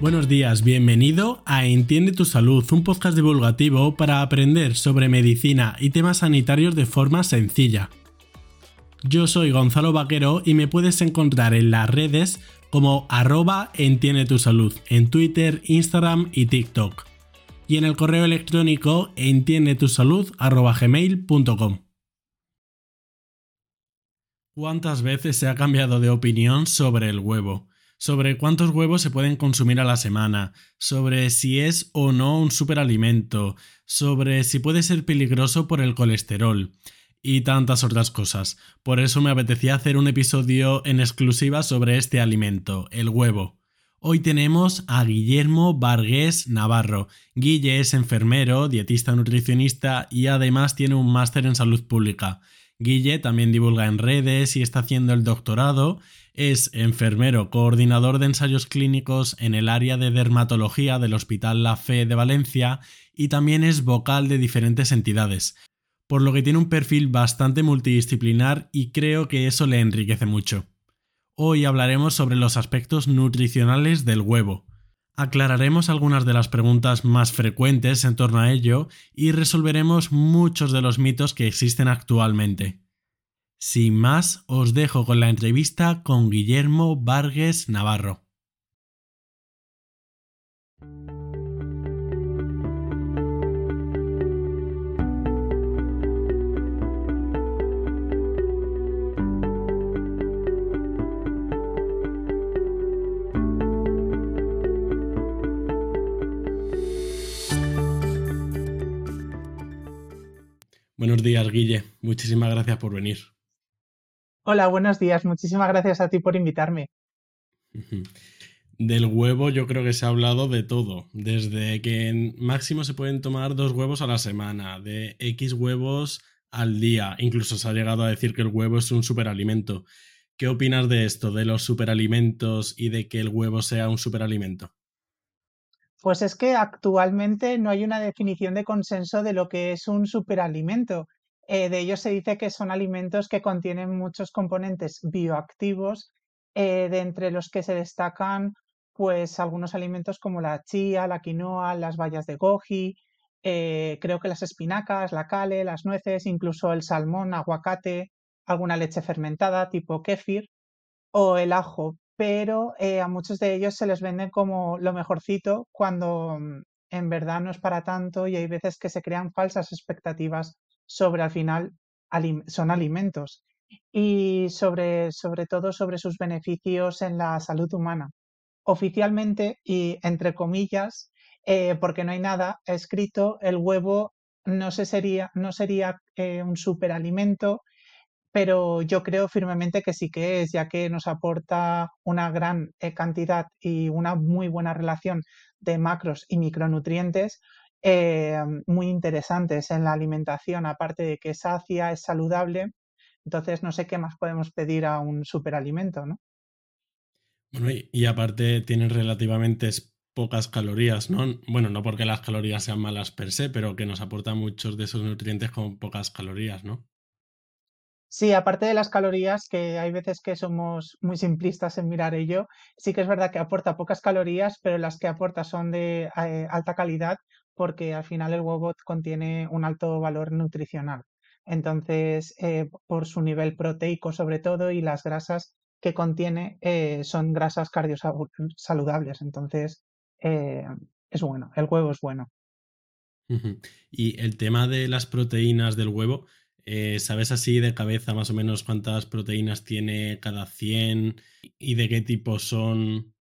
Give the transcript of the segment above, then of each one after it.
Buenos días, bienvenido a Entiende tu Salud, un podcast divulgativo para aprender sobre medicina y temas sanitarios de forma sencilla. Yo soy Gonzalo Vaquero y me puedes encontrar en las redes como arroba Entiende tu Salud, en Twitter, Instagram y TikTok. Y en el correo electrónico entiendetusalud.gmail.com. ¿Cuántas veces se ha cambiado de opinión sobre el huevo? Sobre cuántos huevos se pueden consumir a la semana, sobre si es o no un superalimento, sobre si puede ser peligroso por el colesterol y tantas otras cosas. Por eso me apetecía hacer un episodio en exclusiva sobre este alimento, el huevo. Hoy tenemos a Guillermo Vargués Navarro. Guille es enfermero, dietista nutricionista y además tiene un máster en salud pública. Guille también divulga en redes y está haciendo el doctorado es enfermero coordinador de ensayos clínicos en el área de dermatología del Hospital La Fe de Valencia y también es vocal de diferentes entidades, por lo que tiene un perfil bastante multidisciplinar y creo que eso le enriquece mucho. Hoy hablaremos sobre los aspectos nutricionales del huevo. Aclararemos algunas de las preguntas más frecuentes en torno a ello y resolveremos muchos de los mitos que existen actualmente. Sin más, os dejo con la entrevista con Guillermo Vargas Navarro. Buenos días, Guille. Muchísimas gracias por venir. Hola, buenos días. Muchísimas gracias a ti por invitarme. Del huevo yo creo que se ha hablado de todo, desde que en máximo se pueden tomar dos huevos a la semana, de X huevos al día, incluso se ha llegado a decir que el huevo es un superalimento. ¿Qué opinas de esto, de los superalimentos y de que el huevo sea un superalimento? Pues es que actualmente no hay una definición de consenso de lo que es un superalimento. Eh, de ellos se dice que son alimentos que contienen muchos componentes bioactivos, eh, de entre los que se destacan pues algunos alimentos como la chía, la quinoa, las bayas de goji, eh, creo que las espinacas, la cale, las nueces, incluso el salmón, aguacate, alguna leche fermentada tipo kéfir o el ajo, pero a muchos de ellos se les venden como lo mejorcito cuando mm, en verdad no es para tanto y hay veces que se crean falsas expectativas sobre al final son alimentos y sobre, sobre todo sobre sus beneficios en la salud humana. Oficialmente y entre comillas, eh, porque no hay nada escrito, el huevo no, se sería, no sería eh, un superalimento, pero yo creo firmemente que sí que es, ya que nos aporta una gran eh, cantidad y una muy buena relación de macros y micronutrientes eh, muy interesantes en la alimentación, aparte de que es sacia, es saludable. Entonces, no sé qué más podemos pedir a un superalimento, ¿no? Bueno, y, aparte tienen relativamente pocas calorías, ¿no? Bueno, no porque las calorías sean malas per se, pero que nos aporta muchos de esos nutrientes con pocas calorías, ¿no? Sí, aparte de las calorías, que hay veces que somos muy simplistas en mirar ello, sí que es verdad que aporta pocas calorías, pero las que aporta son de eh, alta calidad porque al final el huevo contiene un alto valor nutricional. Entonces, eh, por su nivel proteico sobre todo y las grasas que contiene eh, son grasas cardiosaludables. Entonces, eh, es bueno, el huevo es bueno. Y el tema de las proteínas del huevo, ¿sabes así de cabeza más o menos cuántas proteínas tiene cada 100 y de qué tipo son?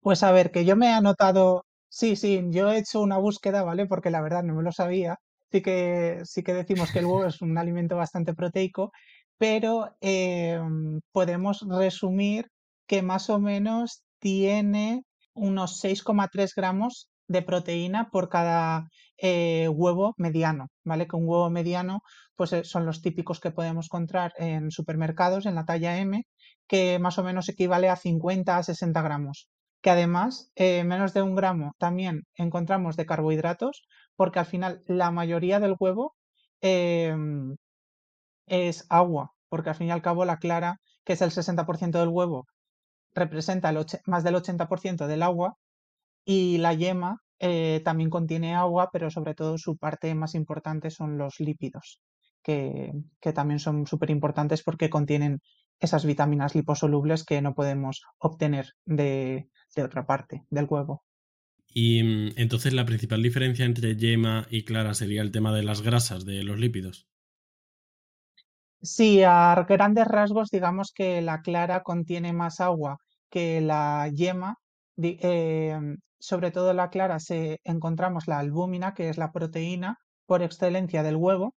Pues a ver, que yo me he anotado Sí, sí, yo he hecho una búsqueda, ¿vale? Porque la verdad no me lo sabía. Sí que, sí que decimos que el huevo es un alimento bastante proteico, pero em, podemos resumir que más o menos tiene unos 6,3 gramos de proteína por cada eh, huevo mediano, ¿vale? Que un huevo mediano pues eh, son los típicos que podemos encontrar en supermercados en la talla M, que más o menos equivale a 50 a 60 gramos que además eh, menos de un gramo también encontramos de carbohidratos, porque al final la mayoría del huevo em, es agua, porque al fin y al cabo la clara, que es el 60% del huevo, representa el más del 80% del agua Y la yema eh, también contiene agua, pero sobre todo su parte más importante son los lípidos, que, también son súper importantes porque contienen esas vitaminas liposolubles que no podemos obtener de, de otra parte del huevo. Y mm, entonces la principal diferencia entre yema y clara sería el tema de las grasas, de los lípidos. Sí, a grandes rasgos, digamos que la clara contiene más agua que la yema. Em, sobre todo la clara se encontramos la albúmina, que es la proteína por excelencia del huevo,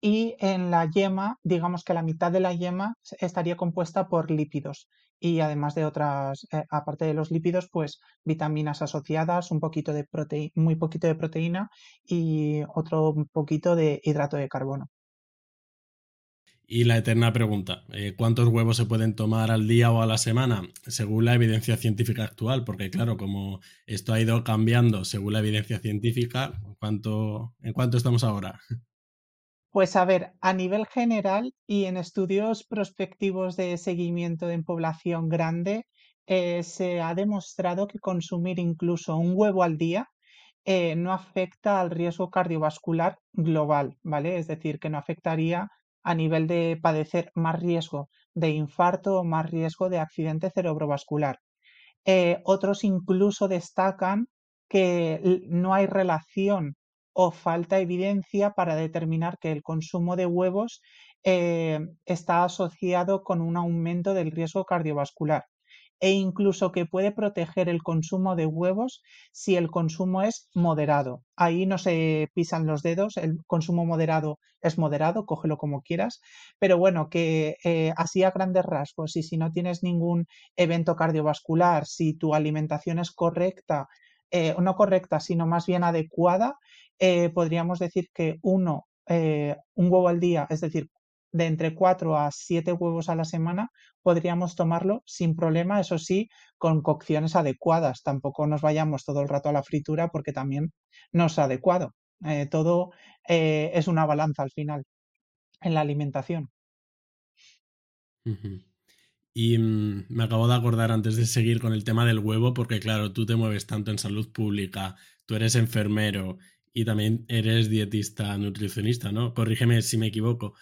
y en la yema, digamos que la mitad de la yema estaría compuesta por lípidos y además de otras, eh, aparte de los lípidos, pues vitaminas asociadas, un poquito de proteína, muy poquito de proteína y otro poquito de hidrato de carbono. Y la eterna pregunta, eh, ¿cuántos huevos se pueden tomar al día o a la semana? Según la evidencia científica actual, porque claro, como esto ha ido cambiando según la evidencia científica, ¿cuánto, ¿en cuánto estamos ahora? Pues a ver, a nivel general y en estudios prospectivos de seguimiento en población grande, eh, se ha demostrado que consumir incluso un huevo al día eh, no afecta al riesgo cardiovascular global, ¿vale? Es decir, que no afectaría a nivel de padecer más riesgo de infarto o más riesgo de accidente cerebrovascular. Eh, otros incluso destacan que no hay relación o falta evidencia para determinar que el consumo de huevos eh, está asociado con un aumento del riesgo cardiovascular e incluso que puede proteger el consumo de huevos si el consumo es moderado. Ahí no se pisan los dedos, el consumo moderado es moderado, cógelo como quieras, pero bueno, que eh, así a grandes rasgos y si no tienes ningún evento cardiovascular, si tu alimentación es correcta, eh, no correcta, sino más bien adecuada, eh, podríamos decir que uno, un huevo al día, es decir, de entre 4 a 7 huevos a la semana, podríamos tomarlo sin problema, eso sí, con cocciones adecuadas. Tampoco nos vayamos todo el rato a la fritura porque también no es adecuado. Eh, todo eh, es una balanza al final en la alimentación. Y mm, me acabo de acordar antes de seguir con el tema del huevo, porque claro, tú te mueves tanto en salud pública, tú eres enfermero y también eres dietista, nutricionista, ¿no? Corrígeme si me equivoco.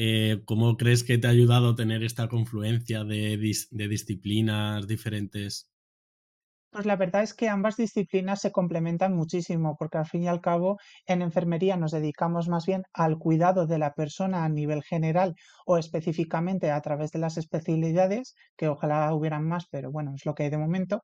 Eh, ¿Cómo crees que te ha ayudado tener esta confluencia de, disciplinas diferentes? Pues la verdad es que ambas disciplinas se complementan muchísimo, porque al fin y al cabo en enfermería nos dedicamos más bien al cuidado de la persona a nivel general o específicamente a través de las especialidades, que ojalá hubieran más, pero bueno, es lo que hay de momento.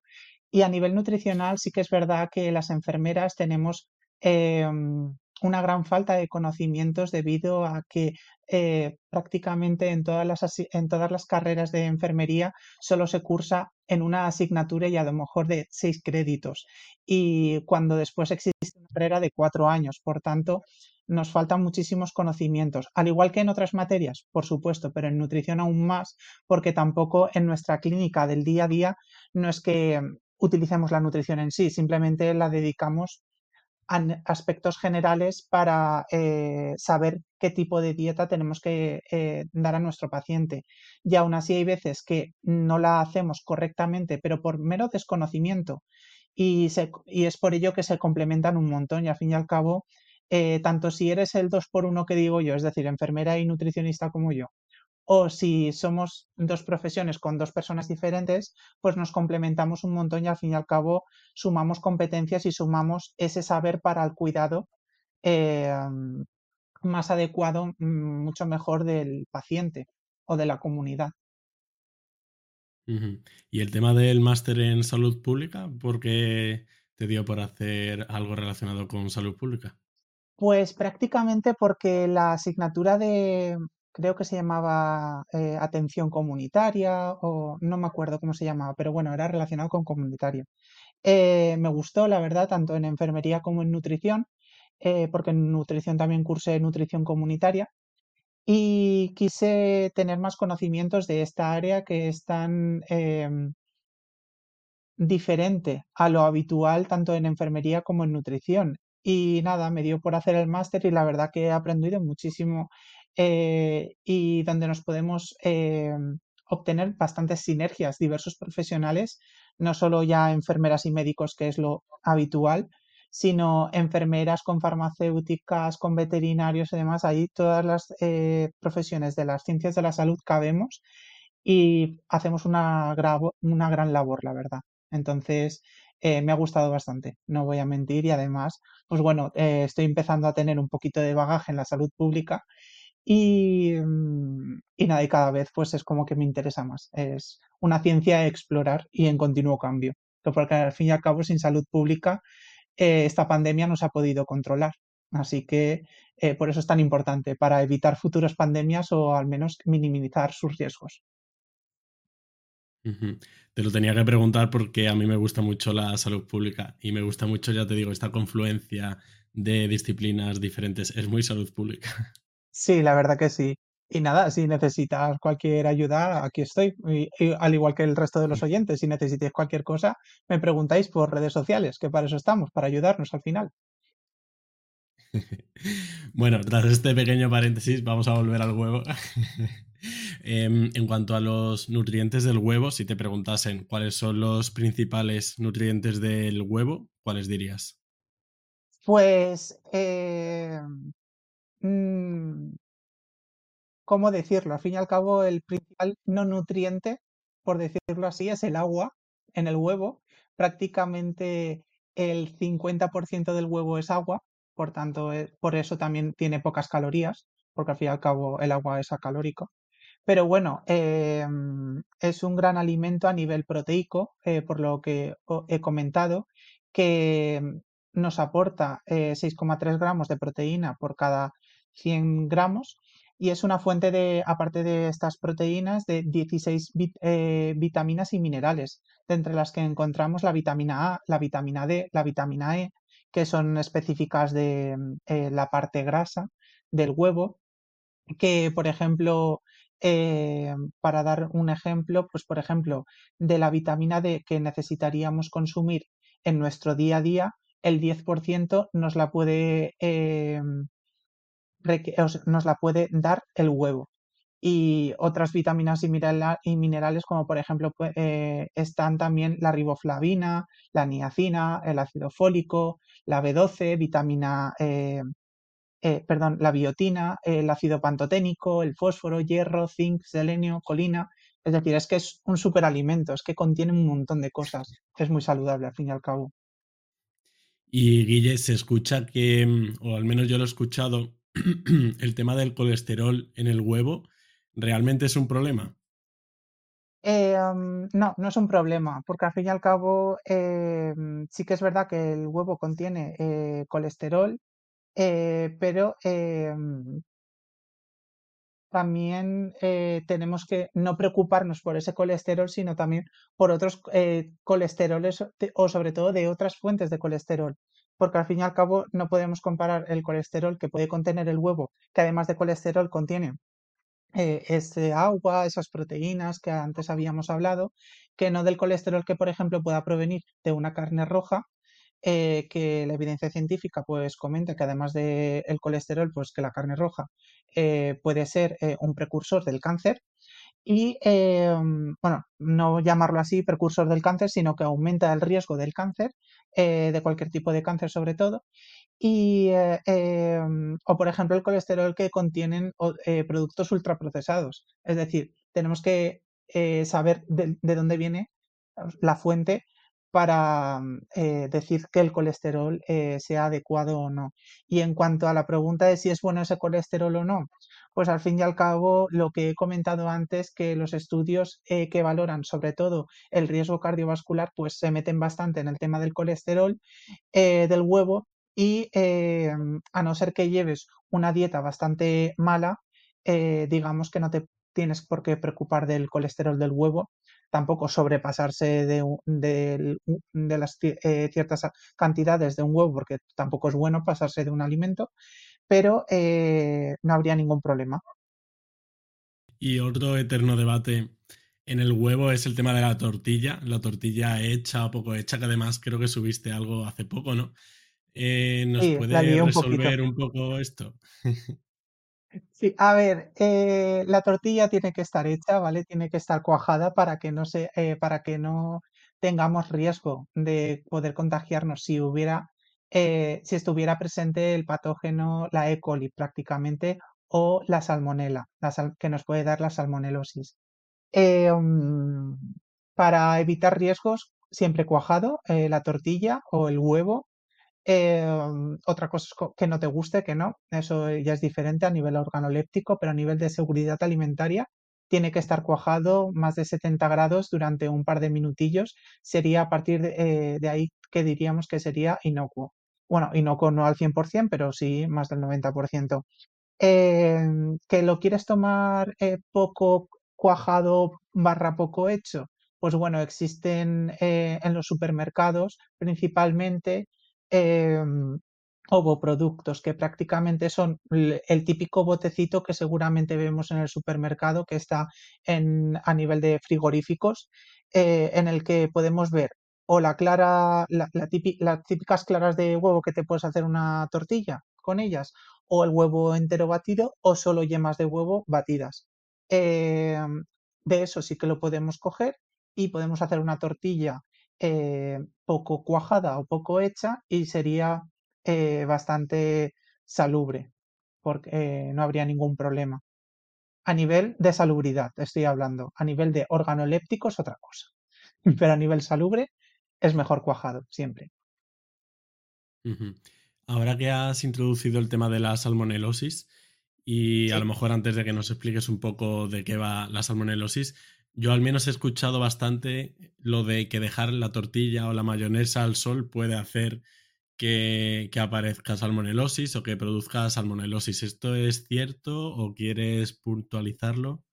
Y a nivel nutricional sí que es verdad que las enfermeras tenemos em, una gran falta de conocimientos debido a que eh, prácticamente en todas, las, en todas las carreras de enfermería solo se cursa en una asignatura y a lo mejor de seis créditos. Y cuando después existe una carrera de cuatro años, por tanto, nos faltan muchísimos conocimientos, al igual que en otras materias, por supuesto, pero en nutrición aún más, porque tampoco en nuestra clínica del día a día no es que utilicemos la nutrición en sí, simplemente la dedicamos aspectos generales para eh, saber qué tipo de dieta tenemos que eh, dar a nuestro paciente. Y aún así hay veces que no la hacemos correctamente, pero por mero desconocimiento. Y, es por ello que se complementan un montón y al fin y al cabo, eh, tanto si eres el 2 por 1 que digo yo, es decir, enfermera y nutricionista como yo, o si somos dos profesiones con dos personas diferentes, pues nos complementamos un montón y al fin y al cabo sumamos competencias y sumamos ese saber para el cuidado em, más adecuado, mm, mucho mejor del paciente o de la comunidad. Y el tema del máster en salud pública, ¿por qué te dio por hacer algo relacionado con salud pública? Pues prácticamente porque la asignatura de, creo que se llamaba eh, atención comunitaria o no me acuerdo cómo se llamaba, pero bueno, era relacionado con comunitario. Eh, me gustó, la verdad, tanto en enfermería como en nutrición, eh, porque en nutrición también cursé nutrición comunitaria y quise tener más conocimientos de esta área que es tan em, diferente a lo habitual tanto en enfermería como en nutrición. Y nada, me dio por hacer el máster y la verdad que he aprendido muchísimo eh, y donde nos podemos eh, obtener bastantes sinergias, diversos profesionales no solo ya enfermeras y médicos, que es lo habitual, sino enfermeras con farmacéuticas, con veterinarios y demás. Ahí todas las eh, profesiones de las ciencias de la salud cabemos y hacemos una, gran labor, la verdad. Entonces, eh, me ha gustado bastante, no voy a mentir, y además, pues bueno, estoy empezando a tener un poquito de bagaje en la salud pública y, mm, y nada, y cada vez pues es como que me interesa más. Es una ciencia a explorar y en continuo cambio, porque al fin y al cabo sin salud pública eh, esta pandemia no se ha podido controlar. Así que por eso es tan importante, para evitar futuras pandemias o al menos minimizar sus riesgos. Te lo tenía que preguntar porque a mí me gusta mucho la salud pública y me gusta mucho, ya te digo, esta confluencia de disciplinas diferentes. Es muy salud pública. Sí, la verdad que sí. Y nada, si necesitas cualquier ayuda, aquí estoy. al igual que el resto de los oyentes, si necesitáis cualquier cosa, me preguntáis por redes sociales, que para eso estamos, para ayudarnos al final. bueno, tras este pequeño paréntesis, vamos a volver al huevo. Em, en cuanto a los nutrientes del huevo, si te preguntasen cuáles son los principales nutrientes del huevo, ¿cuáles dirías? Pues, eh, mm, ¿cómo decirlo? Al fin y al cabo, el principal no nutriente, por decirlo así, es el agua en el huevo. Prácticamente el 50% del huevo es agua, por tanto, eh, por eso también tiene pocas calorías, porque al fin y al cabo el agua es acalórico. Pero bueno, em, es un gran alimento a nivel proteico, eh, por lo que he comentado, que nos aporta 6,3 eh, gramos de proteína por cada 100 gramos y es una fuente de, aparte de estas proteínas, de 16 eh, vitaminas y minerales, de entre las que encontramos la vitamina A, la vitamina D, la vitamina E, que son específicas de la parte grasa del huevo, que por ejemplo eh, para dar un ejemplo, pues por ejemplo, de la vitamina D que necesitaríamos consumir en nuestro día a día, el 10% nos la puede, eh, nos la puede dar el huevo. Y otras vitaminas y, minerales, como por ejemplo eh, están también la riboflavina, la niacina, el ácido fólico, la B12, vitamina eh, perdón, la biotina, el ácido pantoténico, el fósforo, hierro, zinc, selenio, colina. Es decir, es que es un superalimento, es que contiene un montón de cosas. Es muy saludable al fin y al cabo. Y Guille, se escucha que, o al menos yo lo he escuchado, el tema del colesterol en el huevo, ¿realmente es un problema? Eh, no, no es un problema, porque al fin y al cabo eh, sí que es verdad que el huevo contiene colesterol, eh, pero em, también eh, tenemos que no preocuparnos por ese colesterol, sino también por otros eh, colesteroles o sobre todo de otras fuentes de colesterol. Porque al fin y al cabo no podemos comparar el colesterol que puede contener el huevo, que además de colesterol contiene ese agua, esas proteínas que antes habíamos hablado, que no del colesterol que, por ejemplo, pueda provenir de una carne roja, eh, que la evidencia científica pues comenta que además del colesterol, pues que la carne roja eh, puede ser eh, un precursor del cáncer y, bueno, no llamarlo así precursor del cáncer, sino que aumenta el riesgo del cáncer, de cualquier tipo de cáncer sobre todo, y, em, o por ejemplo el colesterol que contienen productos ultraprocesados. Es decir, tenemos que saber de, dónde viene la fuente para mm, eh, decir que el colesterol eh, sea adecuado o no. Y en cuanto a la pregunta de si es bueno ese colesterol o no, pues al fin y al cabo lo que he comentado antes, que los estudios eh, que valoran sobre todo el riesgo cardiovascular, pues se meten bastante en el tema del colesterol del huevo y a no ser que lleves una dieta bastante mala, digamos que no te tienes por qué preocupar del colesterol del huevo, tampoco sobrepasarse de, de, las eh, ciertas cantidades de un huevo, porque tampoco es bueno pasarse de un alimento, pero eh, no habría ningún problema. Y otro eterno debate en el huevo es el tema de la tortilla, la tortilla hecha o poco hecha, que además creo que subiste algo hace poco, ¿no? Eh, ¿Nos puede resolver un poco esto? Sí, a ver, eh, la tortilla tiene que estar hecha, ¿vale? Tiene que estar cuajada para que no se, eh, para que no tengamos riesgo de poder contagiarnos si hubiera, eh, si estuviera presente el patógeno, la E. coli prácticamente, o la salmonela, que nos puede dar la salmonelosis. Eh, mm, para evitar riesgos, siempre cuajado, eh, la tortilla o el huevo. otra cosa que no te guste, que no, eso ya es diferente a nivel organoléptico, pero a nivel de seguridad alimentaria, tiene que estar cuajado más de 70 grados durante un par de minutillos. Sería a partir de, eh, ahí que diríamos que sería inocuo. Bueno, inocuo no al 100%, pero sí más del 90%. Em, ¿Que lo quieres tomar eh, poco cuajado barra poco hecho? Pues bueno, existen eh, en los supermercados principalmente em, ovoproductos, que prácticamente son el típico botecito que seguramente vemos en el supermercado que está en, a nivel de frigoríficos, eh, en el que podemos ver o la clara, la, las típicas claras de huevo que te puedes hacer una tortilla con ellas, o el huevo entero batido, o solo yemas de huevo batidas. Eh, de eso sí que lo podemos coger y podemos hacer una tortilla eh, poco cuajada o poco hecha y sería eh, bastante salubre, porque eh, no habría ningún problema. A nivel de salubridad, estoy hablando. A nivel de organoléptico es otra cosa. Pero a nivel salubre es mejor cuajado, siempre. Ahora que has introducido el tema de la salmonelosis, y a lo mejor antes de que nos expliques un poco de qué va la salmonelosis, yo al menos he escuchado bastante lo de que dejar la tortilla o la mayonesa al sol puede hacer que, aparezca salmonelosis o que produzca salmonelosis. ¿Esto es cierto o quieres puntualizarlo?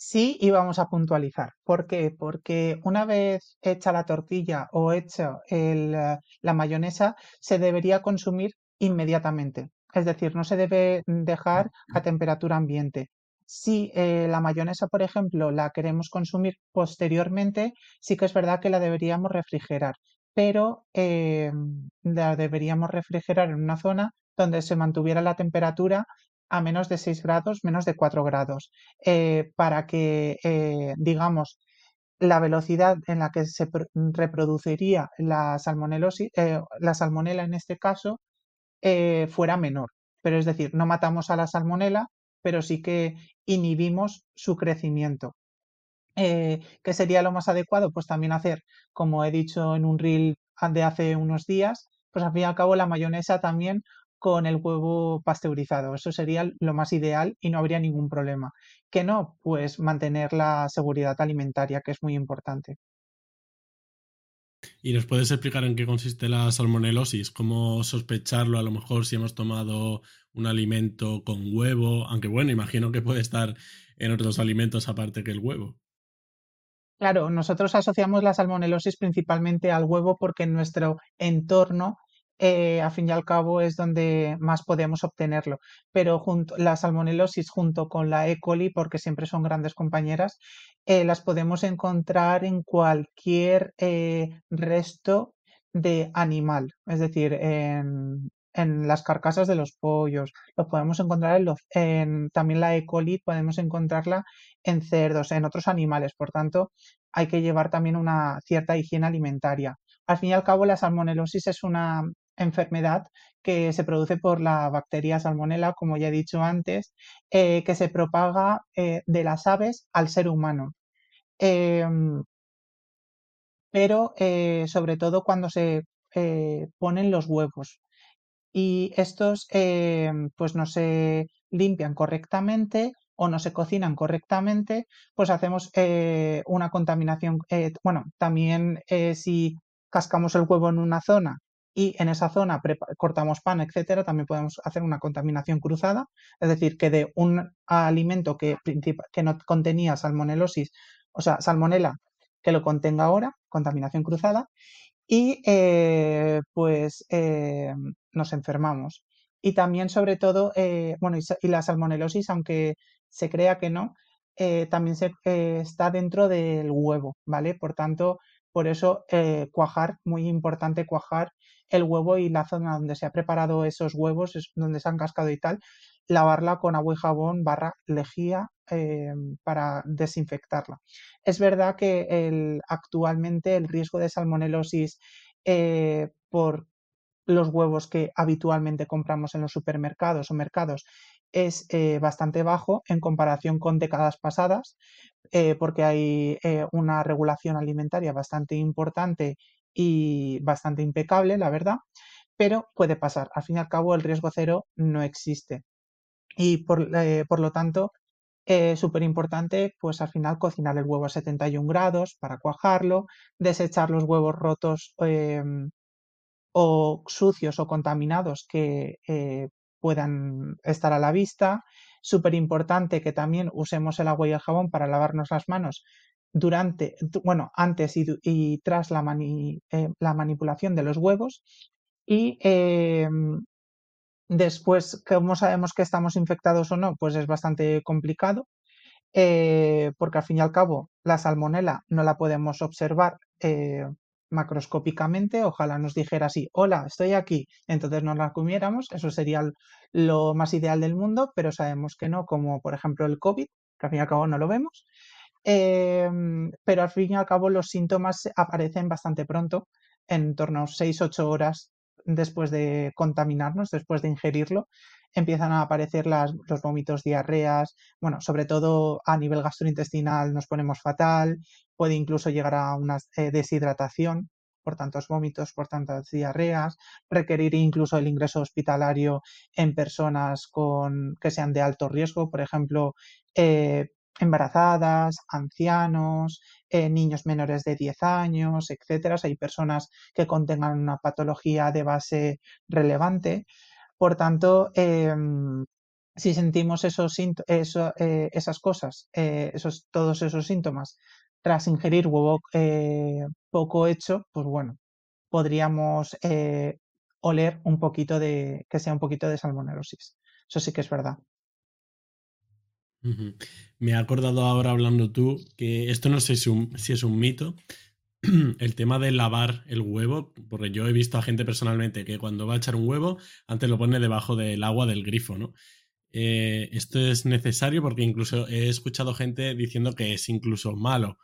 Sí, y vamos a puntualizar. ¿Por qué? Porque una vez hecha la tortilla o hecha la mayonesa, se debería consumir inmediatamente. Es decir, no se debe dejar a temperatura ambiente. Si eh, la mayonesa, por ejemplo, la queremos consumir posteriormente, sí que es verdad que la deberíamos refrigerar pero eh, la deberíamos refrigerar en una zona donde se mantuviera la temperatura a menos de 6 grados, menos de 4 grados, eh, para que, eh, digamos, la velocidad en la que se reproduciría la salmonelosis, la salmonela en este caso, fuera menor. Pero es decir, no matamos a la salmonela, pero sí que inhibimos su crecimiento. Eh, ¿Qué sería lo más adecuado? Pues también hacer, como he dicho en un reel de hace unos días, pues al fin y al cabo la mayonesa también con el huevo pasteurizado. Eso sería lo más ideal y no habría ningún problema. ¿Qué no? Pues mantener la seguridad alimentaria, que es muy importante. ¿Y nos puedes explicar en qué consiste la salmonelosis? ¿Cómo sospecharlo? A lo mejor si hemos tomado un alimento con huevo, aunque bueno, imagino que puede estar en otros alimentos aparte que el huevo. Claro, nosotros asociamos la salmonelosis principalmente al huevo porque en nuestro entorno, eh, a fin y al cabo, es donde más podemos obtenerlo. Pero junto, la salmonelosis junto con la E. coli, porque siempre son grandes compañeras, eh, las podemos encontrar en cualquier eh, resto de animal, es decir, en, las carcasas de los pollos, lo podemos encontrar en, los, en también la E. coli, podemos encontrarla en cerdos, en otros animales, por tanto, hay que llevar también una cierta higiene alimentaria. Al fin y al cabo, la salmonelosis es una enfermedad que se produce por la bacteria salmonella, como ya he dicho antes, eh, que se propaga eh, de las aves al ser humano. Em, pero eh, sobre todo cuando se ponen los huevos y estos em, pues no se limpian correctamente o no se cocinan correctamente, pues hacemos una contaminación. Bueno, también si cascamos el huevo en una zona y en esa zona cortamos pan, etcétera, también podemos hacer una contaminación cruzada, es decir, que de un alimento que, que no contenía salmonelosis, o sea, salmonela, que lo contenga ahora, contaminación cruzada, y pues nos enfermamos. Y también, sobre todo, bueno, y, la salmonelosis, aunque se crea que no, eh, también se, eh, está dentro del huevo, ¿vale? Por tanto, por eso eh, cuajar, muy importante cuajar el huevo y la zona donde se ha preparado esos huevos, donde se han cascado y tal, lavarla con agua y jabón barra lejía eh, para desinfectarla. Es verdad que el, actualmente el riesgo de salmonelosis eh, por los huevos que habitualmente compramos en los supermercados o mercados es eh, bastante bajo en comparación con décadas pasadas, porque hay una regulación alimentaria bastante importante y bastante impecable, la verdad, pero puede pasar. Al fin y al cabo, el riesgo cero no existe. Y por, eh, lo tanto, es súper importante, pues al final cocinar el huevo a 71 grados para cuajarlo, desechar los huevos rotos em, o sucios o contaminados que eh, puedan estar a la vista. Súper importante que también usemos el agua y el jabón para lavarnos las manos durante, bueno, antes y, tras la, eh, la, manipulación de los huevos. Y em, Después, ¿cómo sabemos que estamos infectados o no? Pues es bastante complicado, eh, porque al fin y al cabo la salmonela no la podemos observar eh, macroscópicamente. Ojalá nos dijera así, hola, estoy aquí, entonces no la comiéramos, eso sería lo más ideal del mundo, pero sabemos que no, como por ejemplo el COVID, que al fin y al cabo no lo vemos. Em, pero al fin y al cabo los síntomas aparecen bastante pronto, en torno a 6-8 horas después de contaminarnos, después de ingerirlo, empiezan a aparecer los vómitos, diarreas, bueno, sobre todo a nivel gastrointestinal nos ponemos fatal, puede incluso llegar a una eh, deshidratación por tantos vómitos, por tantas diarreas, requerir incluso el ingreso hospitalario en personas que sean de alto riesgo, por ejemplo, eh, embarazadas, ancianos, eh, niños menores de 10 años, etcétera. hay personas que contengan una patología de base relevante. Por tanto, em, si sentimos esos, eso, eh, esas cosas, eh, todos esos síntomas, tras ingerir huevo poco hecho, pues bueno, podríamos oler un poquito de, que sea un poquito de salmonelosis. Eso sí que es verdad. Me he acordado ahora hablando tú que esto no sé si, es un mito, el tema de lavar el huevo, porque yo he visto a gente personalmente que cuando va a echar un huevo, antes lo pone debajo del agua del grifo, ¿no? Eh, esto es necesario porque incluso he escuchado gente diciendo que es incluso malo.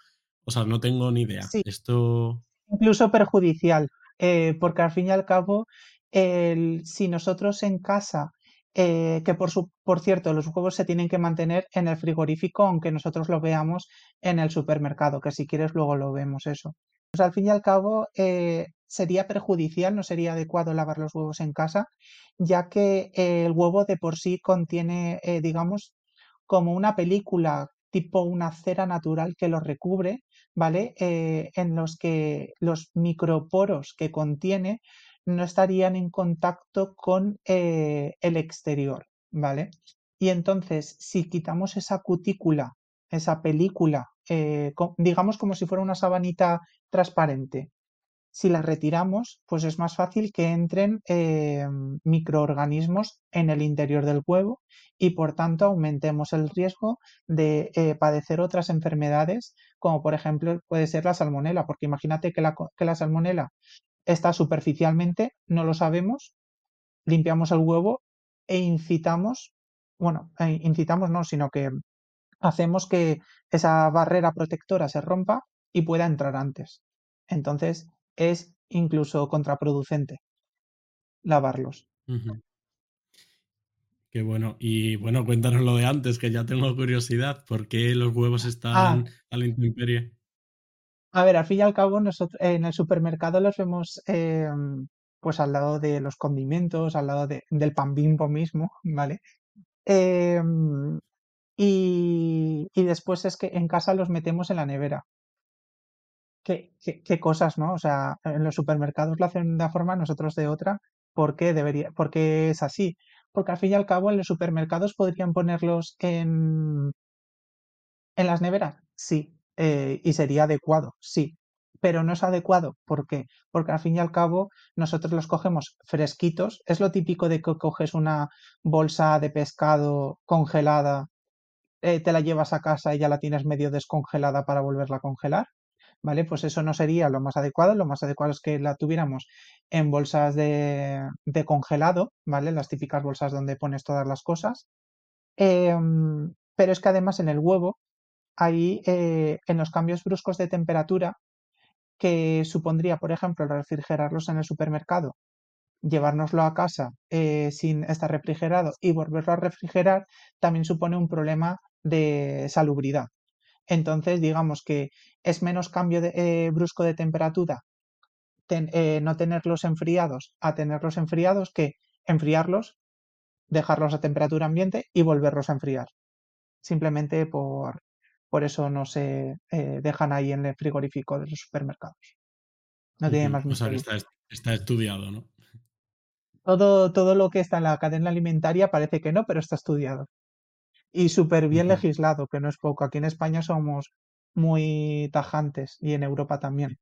O sea, no tengo ni idea. Esto. Incluso perjudicial, eh, porque al fin y al cabo, si nosotros en casa eh, que por, su, por cierto, los huevos se tienen que mantener en el frigorífico, aunque nosotros lo veamos en el supermercado, que si quieres luego lo vemos eso. Pues al fin y al cabo eh, sería perjudicial, no sería adecuado lavar los huevos en casa, ya que el huevo de por sí contiene, eh, digamos, como una película tipo una cera natural que lo recubre, ¿vale? en los que los microporos que contiene no estarían en contacto con eh, el exterior, ¿vale? Y entonces, si quitamos esa cutícula, esa película, eh, digamos como si fuera una sabanita transparente, si la retiramos, pues es más fácil que entren eh, microorganismos en el interior del huevo y por tanto aumentemos el riesgo de padecer otras enfermedades, como por ejemplo puede ser la salmonela, porque imagínate que la, que la salmonela está superficialmente, no lo sabemos, limpiamos el huevo e incitamos, bueno, e incitamos no, sino que hacemos que esa barrera protectora se rompa y pueda entrar antes. Entonces es incluso contraproducente lavarlos. Qué bueno. Y bueno, cuéntanos lo de antes, que ya tengo curiosidad. ¿Por qué los huevos ah. están a la intemperie? A ver, al fin y al cabo, nosotros en el supermercado los vemos em, pues al lado de los condimentos, al lado del pan bimbo mismo, ¿vale? Em, y, después es que en casa los metemos en la nevera. ¿Qué, qué, cosas, ¿no? O sea, en los supermercados lo hacen de una forma, nosotros de otra. ¿Por qué debería, por qué es así? Porque al fin y al cabo en los supermercados podrían ponerlos en, en las neveras. Sí, eh, y sería adecuado, sí, pero no es adecuado. ¿Por qué? Porque al fin y al cabo nosotros los cogemos fresquitos. Es lo típico de que coges una bolsa de pescado congelada, eh, te la llevas a casa y ya la tienes medio descongelada para volverla a congelar. ¿Vale? Pues eso no sería lo más adecuado. Lo más adecuado es que la tuviéramos en bolsas de, de congelado, ¿vale? Las típicas bolsas donde pones todas las cosas. Em, Pero es que además en el huevo, hay eh, en los cambios bruscos de temperatura, que supondría, por ejemplo, refrigerarlos en el supermercado, llevárnoslo a casa eh, sin estar refrigerado y volverlo a refrigerar, también supone un problema de salubridad. Entonces, digamos que es menos cambio de, eh, brusco de temperatura no tenerlos enfriados a tenerlos enfriados que enfriarlos, dejarlos a temperatura ambiente y volverlos a enfriar. Simplemente por, por eso no se eh, dejan ahí en el frigorífico de los supermercados. No tiene más O sea, está, estudiado, ¿no? Todo, todo lo que está en la cadena alimentaria parece que no, pero está estudiado. Y súper bien legislado, que no es poco. Aquí en España somos muy tajantes y en Europa también.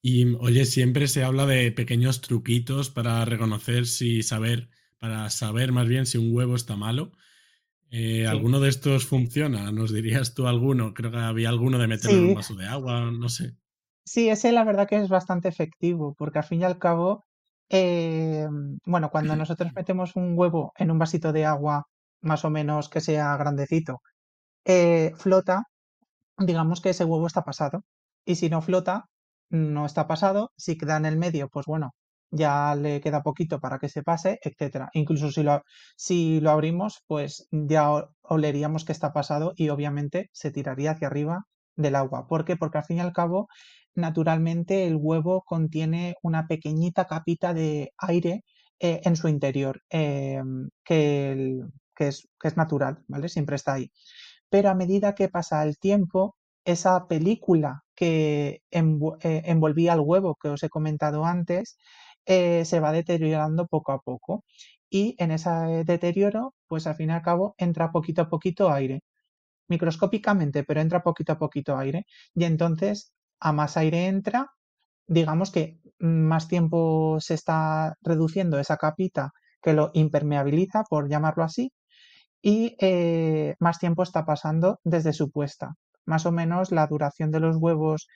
Y oye, siempre se habla de pequeños truquitos para reconocer si saber, para saber más bien si un huevo está malo. Eh, ¿Alguno de estos funciona? ¿Nos dirías tú alguno? Creo que había alguno de meterlo en un vaso de agua, no sé. Sí, ese la verdad que es bastante efectivo, porque al fin y al cabo, eh, bueno, cuando nosotros metemos un huevo en un vasito de agua, más o menos que sea grandecito, eh, flota, digamos que ese huevo está pasado. Y si no flota, no está pasado. Si queda en el medio, pues bueno, ya le queda poquito para que se pase, etcétera. Incluso si lo, si lo abrimos, pues ya oleríamos que está pasado y obviamente se tiraría hacia arriba del agua. ¿Por qué? Porque al fin y al cabo, naturalmente el huevo contiene una pequeñita capita de aire eh, en su interior, em, que, que, es, que es natural, ¿vale? Siempre está ahí. Pero a medida que pasa el tiempo, esa película que eh, envolvía el huevo que os he comentado antes, eh, se va deteriorando poco a poco. Y en ese deterioro, pues al fin y al cabo, entra poquito a poquito aire. Microscópicamente, pero entra poquito a poquito aire. Y entonces, a más aire entra, digamos que más tiempo se está reduciendo esa capita que lo impermeabiliza, por llamarlo así, y eh, más tiempo está pasando desde su puesta. Más o menos la duración de los huevos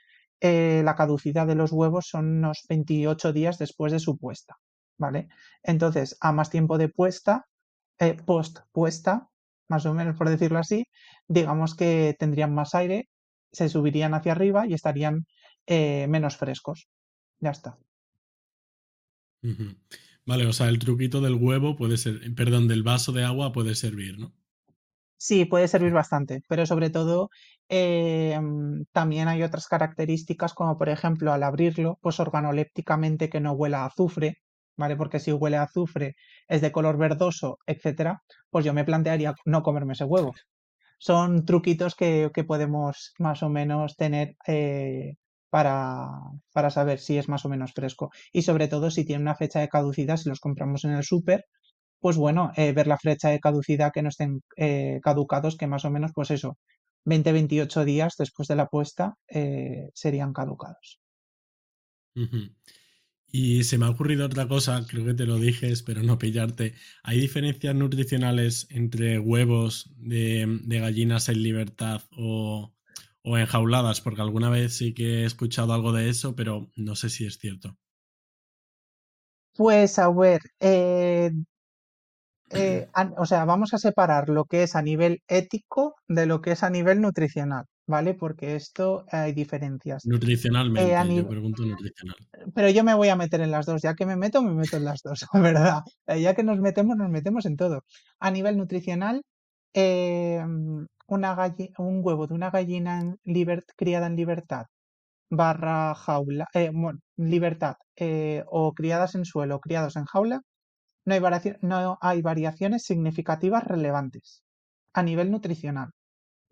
eh, la caducidad de los huevos son unos 28 días después de su puesta, ¿vale? Entonces, a más tiempo de puesta, eh, post puesta, más o menos por decirlo así, digamos que tendrían más aire, se subirían hacia arriba y estarían eh, menos frescos. Ya está. Vale, o sea, el truquito del huevo puede ser, perdón, del vaso de agua puede servir, ¿no? Sí, puede servir bastante, pero sobre todo em, también hay otras características como por ejemplo al abrirlo, pues organolépticamente que no huela a azufre, ¿vale? Porque si huele a azufre es de color verdoso, etcétera, pues yo me plantearía no comerme ese huevo. Son truquitos que, podemos más o menos tener eh, para, para saber si es más o menos fresco. Y sobre todo si tiene una fecha de caducidad, si los compramos en el súper, pues bueno, eh, ver la fecha de caducidad que no estén eh, caducados, que más o menos, pues eso, 20-28 días después de la puesta eh, serían caducados. Y se me ha ocurrido otra cosa, creo que te lo dije, espero no pillarte. ¿Hay diferencias nutricionales entre huevos de, gallinas en libertad o, o, enjauladas? Porque alguna vez sí que he escuchado algo de eso, pero no sé si es cierto. Pues a ver, eh, o sea, vamos a separar lo que es a nivel ético de lo que es a nivel nutricional, ¿vale? Porque esto hay diferencias. Nutricionalmente, eh, yo pregunto nutricional. Pero yo me voy a meter en las dos, ya que me meto, me meto en las dos, ¿verdad? Eh, ya que nos metemos, nos metemos en todo. A nivel nutricional, una un huevo de una gallina criada en libertad barra jaula, bueno, libertad, o criadas en suelo o criados en jaula, no hay, variaciones significativas relevantes a nivel nutricional.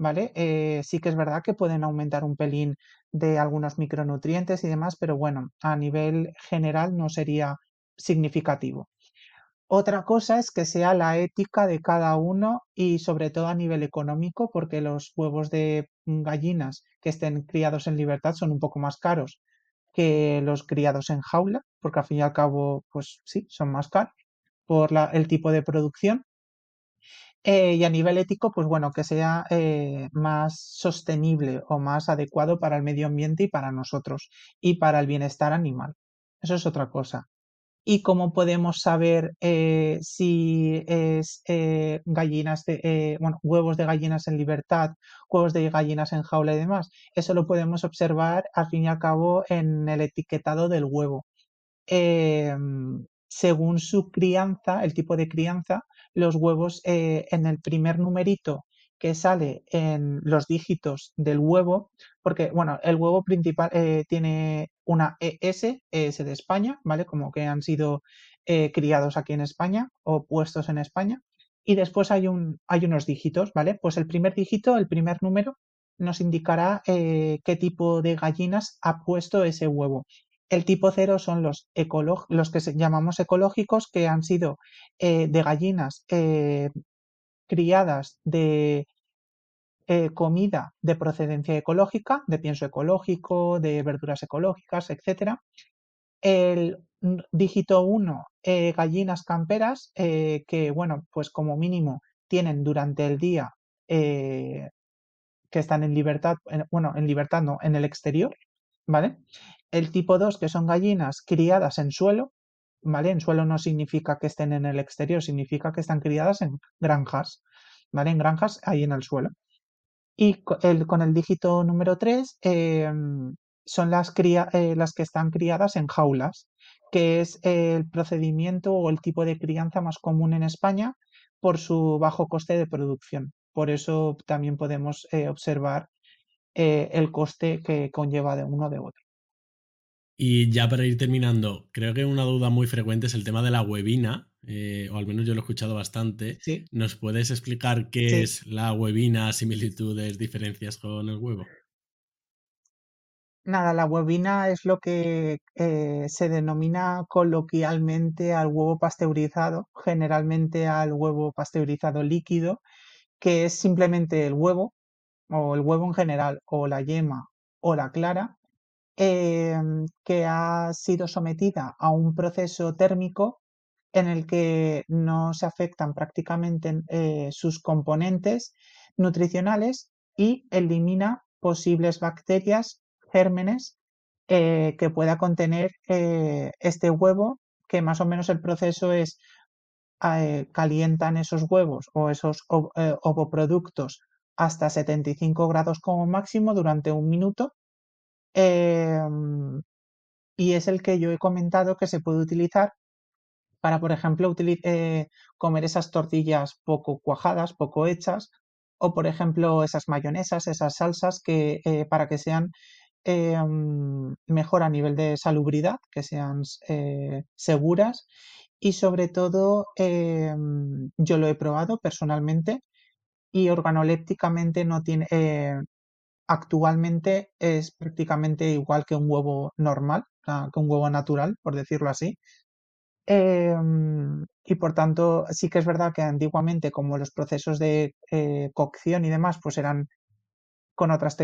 ¿Vale? Eh, sí que es verdad que pueden aumentar un pelín de algunos micronutrientes y demás, pero bueno, a nivel general no sería significativo. Otra cosa es que sea la ética de cada uno y sobre todo a nivel económico, porque los huevos de gallinas que estén criados en libertad son un poco más caros que los criados en jaula, porque al fin y al cabo, pues sí, son más caros por el tipo de producción. Eh, y a nivel ético, pues bueno, que sea eh, más sostenible o más adecuado para el medio ambiente y para nosotros y para el bienestar animal. Eso es otra cosa. y cómo podemos saber eh, si es gallinas de, bueno, huevos de gallinas en libertad, huevos de gallinas en jaula y demás. Eso lo podemos observar al fin y al cabo en el etiquetado del huevo. Em, según su crianza, el tipo de crianza, los huevos en el primer numerito que sale en los dígitos del huevo, porque, bueno, el huevo principal eh, tiene una ES, ES de España, ¿vale? Como que han sido eh, criados aquí en España o puestos en España. Y después hay, un, hay unos dígitos, ¿vale? Pues el primer dígito, el primer número, nos indicará eh, qué tipo de gallinas ha puesto ese huevo. El tipo cero son los, los que llamamos ecológicos, que han sido de gallinas criadas de eh, comida de procedencia ecológica, de pienso ecológico, de verduras ecológicas, etc. El dígito 1, eh, gallinas camperas, eh, que, bueno, pues como mínimo tienen durante el día que están en libertad, bueno, en libertad no, en el exterior, ¿vale? El tipo 2, que son gallinas criadas en suelo, ¿vale? En suelo no significa que estén en el exterior, significa que están criadas en granjas, ¿vale? En granjas ahí en el suelo. Y con el dígito número 3 em, son las, eh, las que están criadas en jaulas, que es el procedimiento o el tipo de crianza más común en España por su bajo coste de producción. Por eso también podemos eh, observar eh, el coste que conlleva de uno de otro. Y ya para ir terminando, creo que una duda muy frecuente es el tema de la huevina, eh, o al menos yo lo he escuchado bastante. ¿Nos puedes explicar qué es la huevina, similitudes, diferencias con el huevo? Nada, la huevina es lo que eh, se denomina coloquialmente al huevo pasteurizado, generalmente al huevo pasteurizado líquido, que es simplemente el huevo, o el huevo en general, o la yema, o la clara, Em, que ha sido sometida a un proceso térmico en el que no se afectan prácticamente eh, sus componentes nutricionales y elimina posibles bacterias, gérmenes eh, que pueda contener eh, este huevo, que más o menos el proceso es calientan esos huevos o esos ovoproductos hasta 75 grados como máximo durante un minuto Em, y es el que yo he comentado que se puede utilizar para, por ejemplo, eh, comer esas tortillas poco cuajadas, poco hechas, o por ejemplo esas mayonesas, esas salsas que eh, para que sean em, mejor a nivel de salubridad, que sean eh, seguras. Y sobre todo em, yo lo he probado personalmente y organolépticamente no tiene, actualmente es prácticamente igual que un huevo normal, que un huevo natural, por decirlo así. Em, y por tanto, sí que es verdad que antiguamente, como los procesos de eh, cocción y demás, pues eran con otros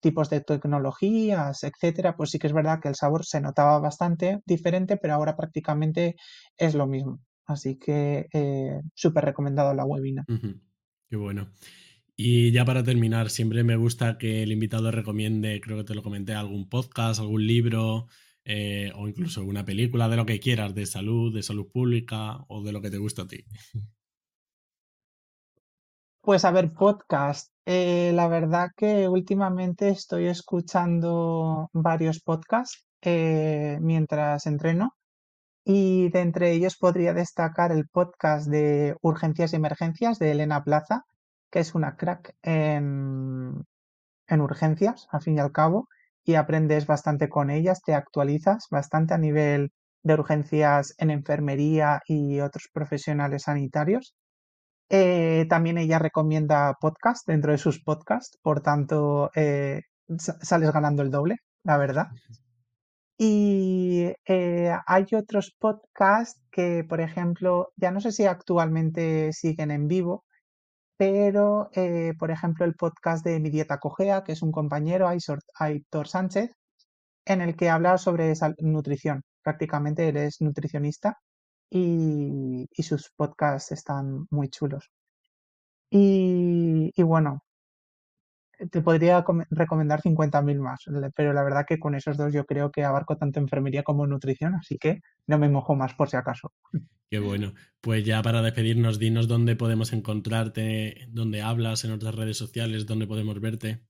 tipos de tecnologías, etcétera, pues sí que es verdad que el sabor se notaba bastante diferente, pero ahora prácticamente es lo mismo. Así que eh, súper recomendado la webina. Qué bueno. Y ya para terminar, siempre me gusta que el invitado recomiende, creo que te lo comenté, algún podcast, algún libro eh, o incluso una película de lo que quieras, de salud, de salud pública o de lo que te gusta a ti. Pues a ver, podcast. Eh, la verdad que últimamente estoy escuchando varios podcasts eh, mientras entreno y de entre ellos podría destacar el podcast de Urgencias y Emergencias de Elena Plaza, que es una crack en, urgencias, al fin y al cabo, y aprendes bastante con ellas, te actualizas bastante a nivel de urgencias en enfermería y otros profesionales sanitarios. Eh, también ella recomienda podcast dentro de sus podcasts, por tanto eh, sales ganando el doble, la verdad. Y eh, hay otros podcasts que, por ejemplo, ya no sé si actualmente siguen en vivo, pero, eh, por ejemplo, el podcast de Mi Dieta Cogea, que es un compañero, Aitor Sánchez, en el que habla sobre nutrición. Prácticamente él es nutricionista y, sus podcasts están muy chulos. Y, bueno, te podría recomendar 50.000 más, pero la verdad que con esos dos yo creo que abarco tanto enfermería como nutrición, así que no me mojo más por si acaso. Qué bueno. Pues ya para despedirnos, dinos dónde podemos encontrarte, dónde hablas en otras redes sociales, dónde podemos verte.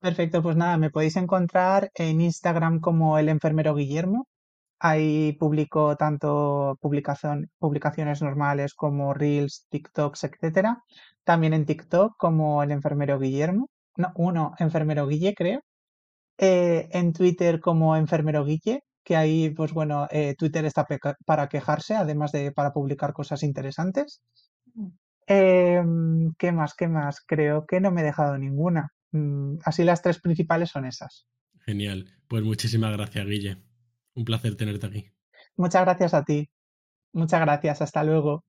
Perfecto, pues nada, me podéis encontrar en Instagram como el enfermero Guillermo. Ahí publico tanto publicación, publicaciones normales como Reels, TikToks, etcétera. También en TikTok como el enfermero Guillermo. No, uno, enfermero Guille, creo. Eh, en Twitter como enfermero Guille, que ahí, pues bueno, eh, Twitter está para quejarse, además de para publicar cosas interesantes. Em, ¿Qué más? ¿Qué más? Creo que no me he dejado ninguna. Mm, así las tres principales son esas. Genial. Pues muchísimas gracias, Guille. Un placer tenerte aquí. Muchas gracias a ti. Muchas gracias. Hasta luego.